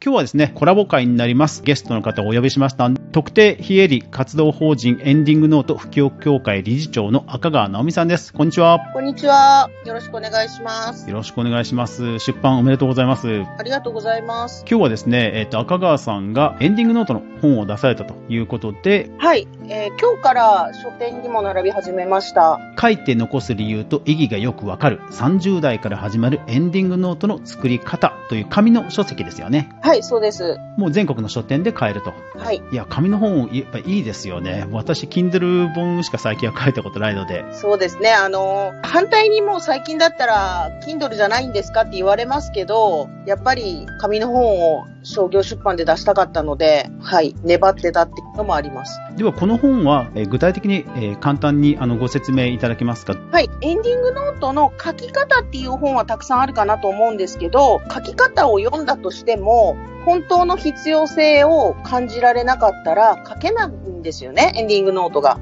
今日はですね、コラボ会になります。ゲストの方をお呼びしました。特定非営利活動法人エンディングノート布教協会理事長の赤川直美さんです。こんにちは。こんにちは。よろしくお願いします。よろしくお願いします。出版おめでとうございます。ありがとうございます。今日はですね、えっ、ー、と、赤川さんがエンディングノートの本を出されたということで、はい。えー、今日から書店にも並び始めました。書いて残す理由と意義がよくわかる30代から始まるエンディングノートの作り方という紙の書籍ですよね。はい、そうです。もう全国の書店で買えると。はい。いや、紙の本、やっぱいいですよね。私、Kindle 本しか最近は書いたことないので。そうですね。あの、反対にもう最近だったら、Kindle じゃないんですかって言われますけど、やっぱり紙の本を商業出版で出したかったので、はい、粘ってたっていうのもあります。では、この本は、えー、具体的に、えー、簡単にあのご説明いただけますか？はい、エンディングノートの書き方っていう本はたくさんあるかなと思うんですけど、書き方を読んだとしても、本当の必要性を感じられなかったら書けないんですよね、エンディングノートが。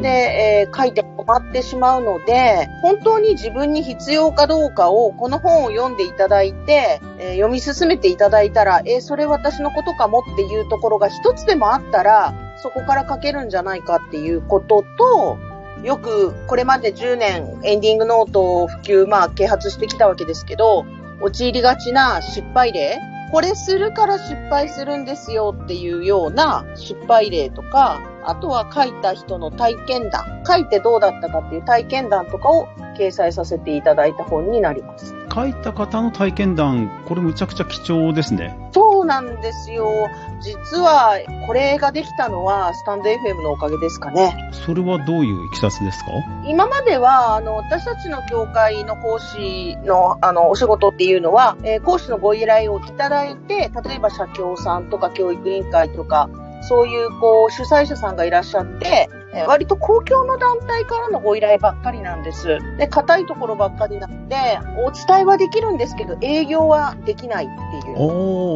で、えー、書いて困ってしまうので、本当に自分に必要かどうかをこの本を読んでいただいて、えー、読み進めていただいたら、えー、それ私のことかもっていうところが一つでもあったら、そこから書けるんじゃないかっていうことと、よくこれまで10年エンディングノートを普及、まあ啓発してきたわけですけど、陥りがちな失敗例これするから失敗するんですよっていうような失敗例とか、あとは書いた人の体験談、書いてどうだったかっていう体験談とかを掲載させていただいた本になります。書いた方の体験談、これむちゃくちゃ貴重ですね。そうなんですよ。実は、これができたのは、スタンド FM のおかげですかね。それはどういういきさつですか？今までは、あの、私たちの協会の講師の、あの、お仕事っていうのは、えー、講師のご依頼をいただいて、例えば社協さんとか教育委員会とか、そういう、こう、主催者さんがいらっしゃって、え割と公共の団体からのご依頼ばっかりなんです。で、硬いところばっかりなんで、お伝えはできるんですけど、営業はできないっていう。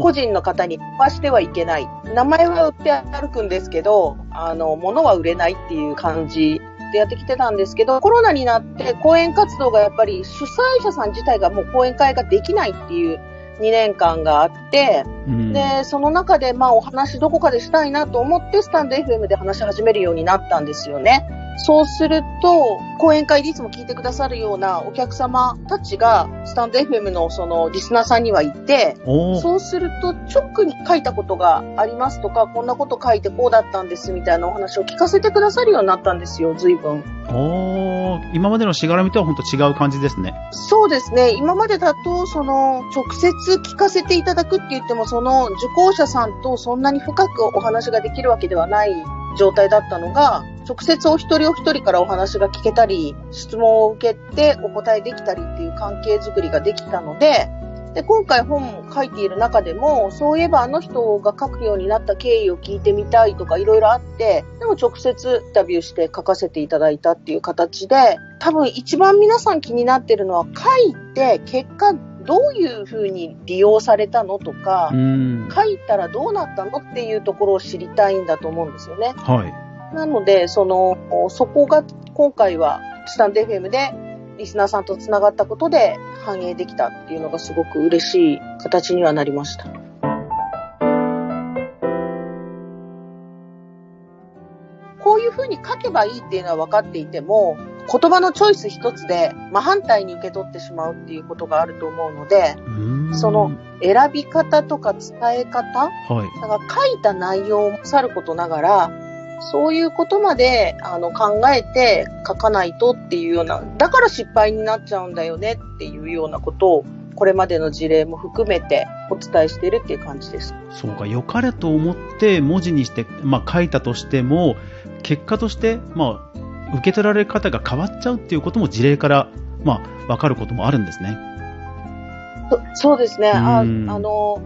個人の方に飛ばしてはいけない。名前は売って歩くんですけど、あの、物は売れないっていう感じでやってきてたんですけど、コロナになって講演活動がやっぱり主催者さん自体がもう講演会ができないっていう2年間があって、うん、で、その中でまあお話どこかでしたいなと思ってスタンド FM で話し始めるようになったんですよね。そうすると、講演会でいつも聞いてくださるようなお客様たちが、スタンド FM のそのリスナーさんにはいて、そうすると直に書いたことがありますとか、こんなこと書いてこうだったんですみたいなお話を聞かせてくださるようになったんですよ、随分。お今までのしがらみとは本当違う感じですね。そうですね。今までだと、その、直接聞かせていただくって言っても、その受講者さんとそんなに深くお話ができるわけではない状態だったのが、直接お一人お一人からお話が聞けたり、質問を受けてお答えできたりっていう関係づくりができたので、で、今回本を書いている中でも、そういえばあの人が書くようになった経緯を聞いてみたいとかいろいろあって、でも直接インタビューして書かせていただいたっていう形で、多分一番皆さん気になってるのは書いて結果どういうふうに利用されたのとか、書いたらどうなったのっていうところを知りたいんだと思うんですよね。はい。なので、その、そこが今回はスタンド FM でリスナーさんと繋がったことで反映できたっていうのがすごく嬉しい形にはなりました。こういうふうに書けばいいっていうのは分かっていても、言葉のチョイス一つで真反対に受け取ってしまうっていうことがあると思うので、その選び方とか伝え方、はい、だから書いた内容もさることながら、そういうことまであの考えて書かないとっていうような、だから失敗になっちゃうんだよねっていうようなことを、これまでの事例も含めてお伝えしているっていう感じです。そうか、良かれと思って文字にして、まあ、書いたとしても、結果として、まあ、受け取られ方が変わっちゃうっていうことも事例から、まあ、分かることもあるんですね。そうですね。ああの、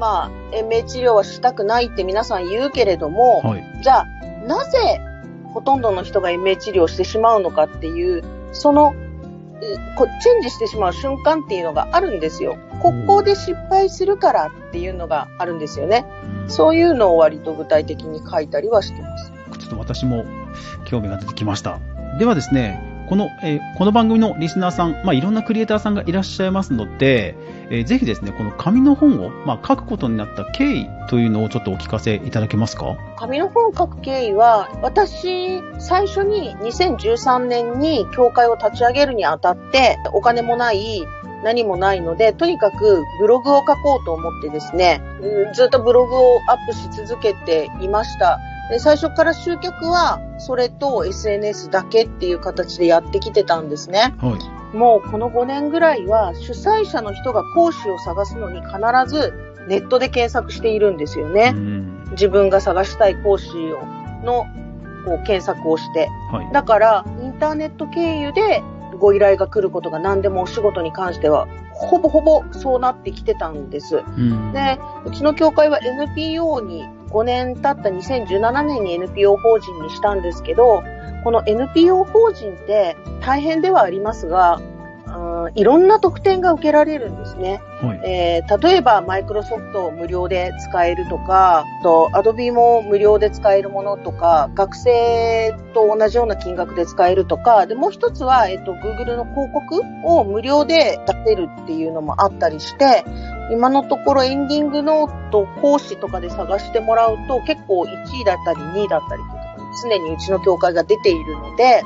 まあ、延命治療はしたくないって皆さん言うけれども、はい、じゃあ、なぜほとんどの人が延命治療をしてしまうのかっていう、その、こチェンジしてしまう瞬間っていうのがあるんですよ。ここで失敗するからっていうのがあるんですよね。そういうのを割と具体的に書いたりはしてます。ちょっと私も興味が出てきました。ではですね、この、えー、この番組のリスナーさん、まあ、いろんなクリエイターさんがいらっしゃいますので、えー、ぜひですね、この紙の本を、まあ、書くことになった経緯というのをちょっとお聞かせいただけますか？紙の本を書く経緯は、私、最初に2013年に協会を立ち上げるにあたって、お金もない、何もないので、とにかくブログを書こうと思ってですね、ずっとブログをアップし続けていました。で最初から集客は、それと SNS だけっていう形でやってきてたんですね。はい、もうこの5年ぐらいは、主催者の人が講師を探すのに必ずネットで検索しているんですよね。自分が探したい講師をのこう検索をして。はい、だから、インターネット経由でご依頼が来ることが何でもお仕事に関しては、ほぼほぼそうなってきてたんです。うん、で、うちの協会は NPO に5年経った2017年に NPO 法人にしたんですけど、この NPO 法人って大変ではありますが、いろんな特典が受けられるんですね。はい、えー、例えば、マイクロソフトを無料で使えるとか、と、アドビも無料で使えるものとか、学生と同じような金額で使えるとか、で、もう一つは、えっと、Google の広告を無料で出せるっていうのもあったりして、今のところエンディングノート講師とかで探してもらうと結構1位だったり2位だったりとか常にうちの協会が出ているので、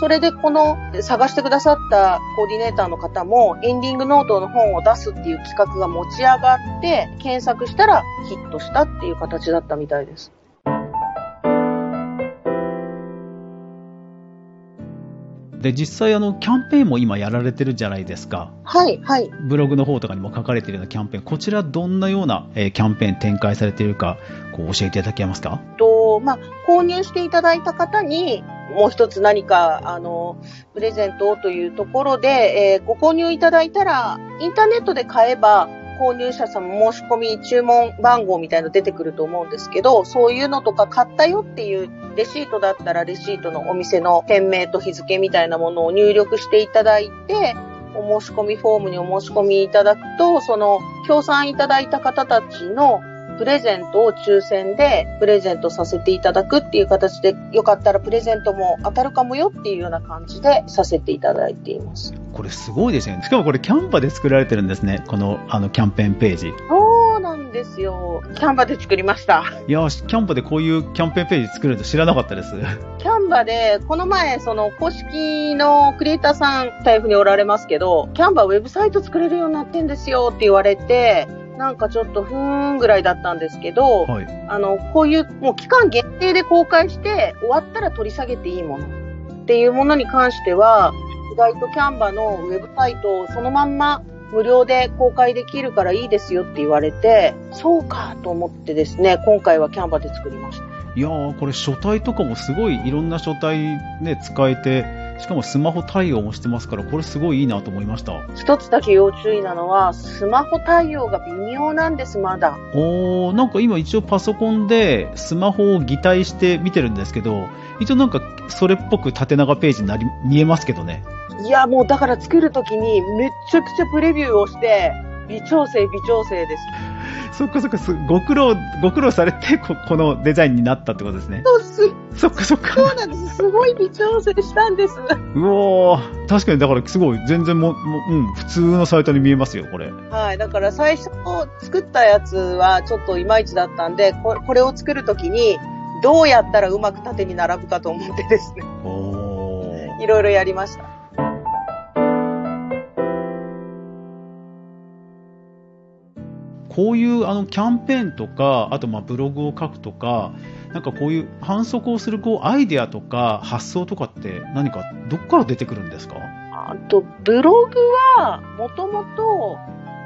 それでこの探してくださったコーディネーターの方もエンディングノートの本を出すっていう企画が持ち上がって検索したらヒットしたっていう形だったみたいです。で、実際あの、キャンペーンも今やられてるじゃないですか。はい、はい。ブログの方とかにも書かれているようなキャンペーン、こちらどんなような、えー、キャンペーン展開されているか、こう教えていただけますか？と、まあ、購入していただいた方に、もう一つ何か、あの、プレゼントをというところで、えー、ご購入いただいたら、インターネットで買えば、購入者さん申し込み、注文番号みたいの出てくると思うんですけど、そういうのとか買ったよっていうレシートだったらレシートのお店の店名と日付みたいなものを入力していただいて、お申し込みフォームにお申し込みいただくと、その協賛いただいた方たちのプレゼントを抽選でプレゼントさせていただくっていう形で、よかったらプレゼントも当たるかもよっていうような感じでさせていただいています。これすごいですね。しかもこれキャンバで作られてるんですね。このあのキャンペーンページ。そうなんですよ。キャンバで作りました。いや、キャンバでこういうキャンペーンページ作ると知らなかったです。キャンバで、この前、その公式のクリエイターさん、台風におられますけど、キャンバウェブサイト作れるようになってんですよって言われて、なんかちょっとふーんぐらいだったんですけど、はい、あの、こういうもう期間限定で公開して終わったら取り下げていいものっていうものに関しては、意外とキャンバのウェブサイトをそのまんま無料で公開できるからいいですよって言われて、そうかと思ってですね、今回はキャンバで作りました。いやー、これ書体とかもすごいいろんな書体ね、使えて、しかもスマホ対応もしてますから、これすごいいいなと思いました。一つだけ要注意なのは、スマホ対応が微妙なんです、まだ。おー、なんか今一応パソコンでスマホを擬態して見てるんですけど、一応なんかそれっぽく縦長ページになり、見えますけどね。いや、もうだから作るときにめっちゃくちゃプレビューをして、微調整、微調整です。そっかそっか、ご苦労、ご苦労されてこ、このデザインになったってことですね。そうす。そっかそっか。そうなんです。すごい微調整したんです。うおー、確かにだからすごい、全然も、もうん、普通のサイトに見えますよ、これ。はい、だから最初作ったやつはちょっといまいちだったんで、これこれを作るときに、どうやったらうまく縦に並ぶかと思ってですね。おいろいろやりました。こういうあのキャンペーンとか、あとまあブログを書くとか、なんかこういう反則をするこうアイデアとか発想とかって何かどっから出てくるんですか？あと、ブログはもともと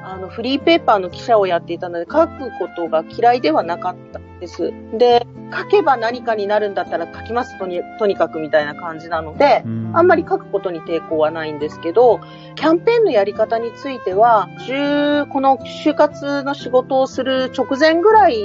あのフリーペーパーの記者をやっていたので書くことが嫌いではなかった。です。で、書けば何かになるんだったら書きますとにとにかくみたいな感じなので、あんまり書くことに抵抗はないんですけど、キャンペーンのやり方については、この就活の仕事をする直前ぐらい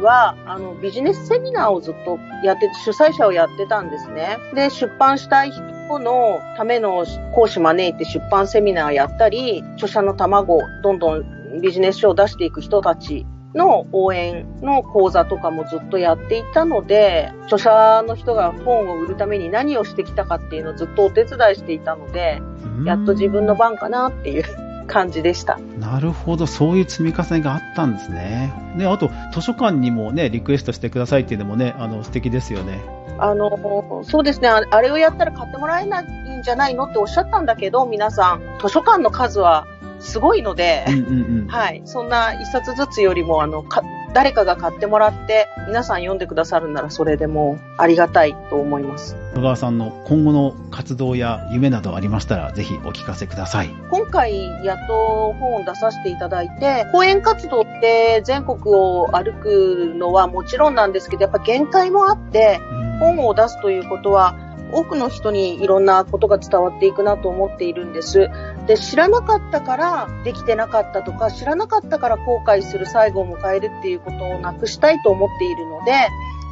は、あの、ビジネスセミナーをずっとやって、主催者をやってたんですね。で、出版したい人のための講師招いて出版セミナーやったり、著者の卵、どんどんビジネス書を出していく人たちの応援の講座とかもずっとやっていたので、著者の人が本を売るために何をしてきたかっていうのをずっとお手伝いしていたので、やっと自分の番かなっていう感じでした。なるほど、そういう積み重ねがあったんですね。で、あと、図書館にもね、リクエストしてくださいっていうのもね、あの、素敵ですよね。あの、そうですねあ、あれをやったら買ってもらえないんじゃないのっておっしゃったんだけど、皆さん、図書館の数はすごいので、うんうんうん、はい。そんな一冊ずつよりも、あの、か、誰かが買ってもらって、皆さん読んでくださるなら、それでもありがたいと思います。戸川さんの今後の活動や夢などありましたら、ぜひお聞かせください。今回、やっと本を出させていただいて、講演活動って全国を歩くのはもちろんなんですけど、やっぱ限界もあって、本を出すということは、多くの人にいろんなことが伝わっていくなと思っているんです。で、知らなかったからできてなかったとか、知らなかったから後悔する最後を迎えるっていうことをなくしたいと思っているので、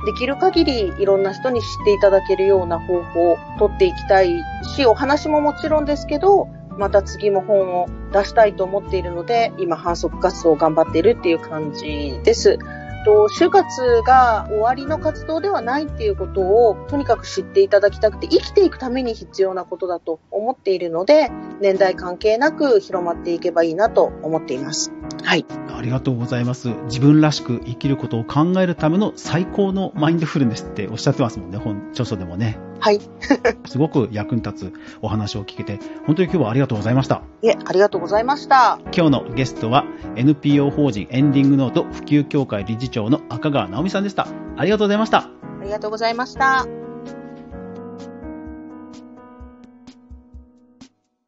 できる限りいろんな人に知っていただけるような方法を取っていきたいし、お話ももちろんですけど、また次も本を出したいと思っているので、今反則活動を頑張っているっていう感じです。と、就活が終わりの活動ではないっていうことをとにかく知っていただきたくて、生きていくために必要なことだと思っているので、年代関係なく広まっていけばいいなと思っています。はい。ありがとうございます。自分らしく生きることを考えるための最高のマインドフルネスっておっしゃってますもんね、本、著書でもね。はい。すごく役に立つお話を聞けて、本当に今日はありがとうございました。いえ、ありがとうございました。今日のゲストは NPO 法人エンディングノート普及協会理事長の赤川直美さんでした。ありがとうございました。ありがとうございました。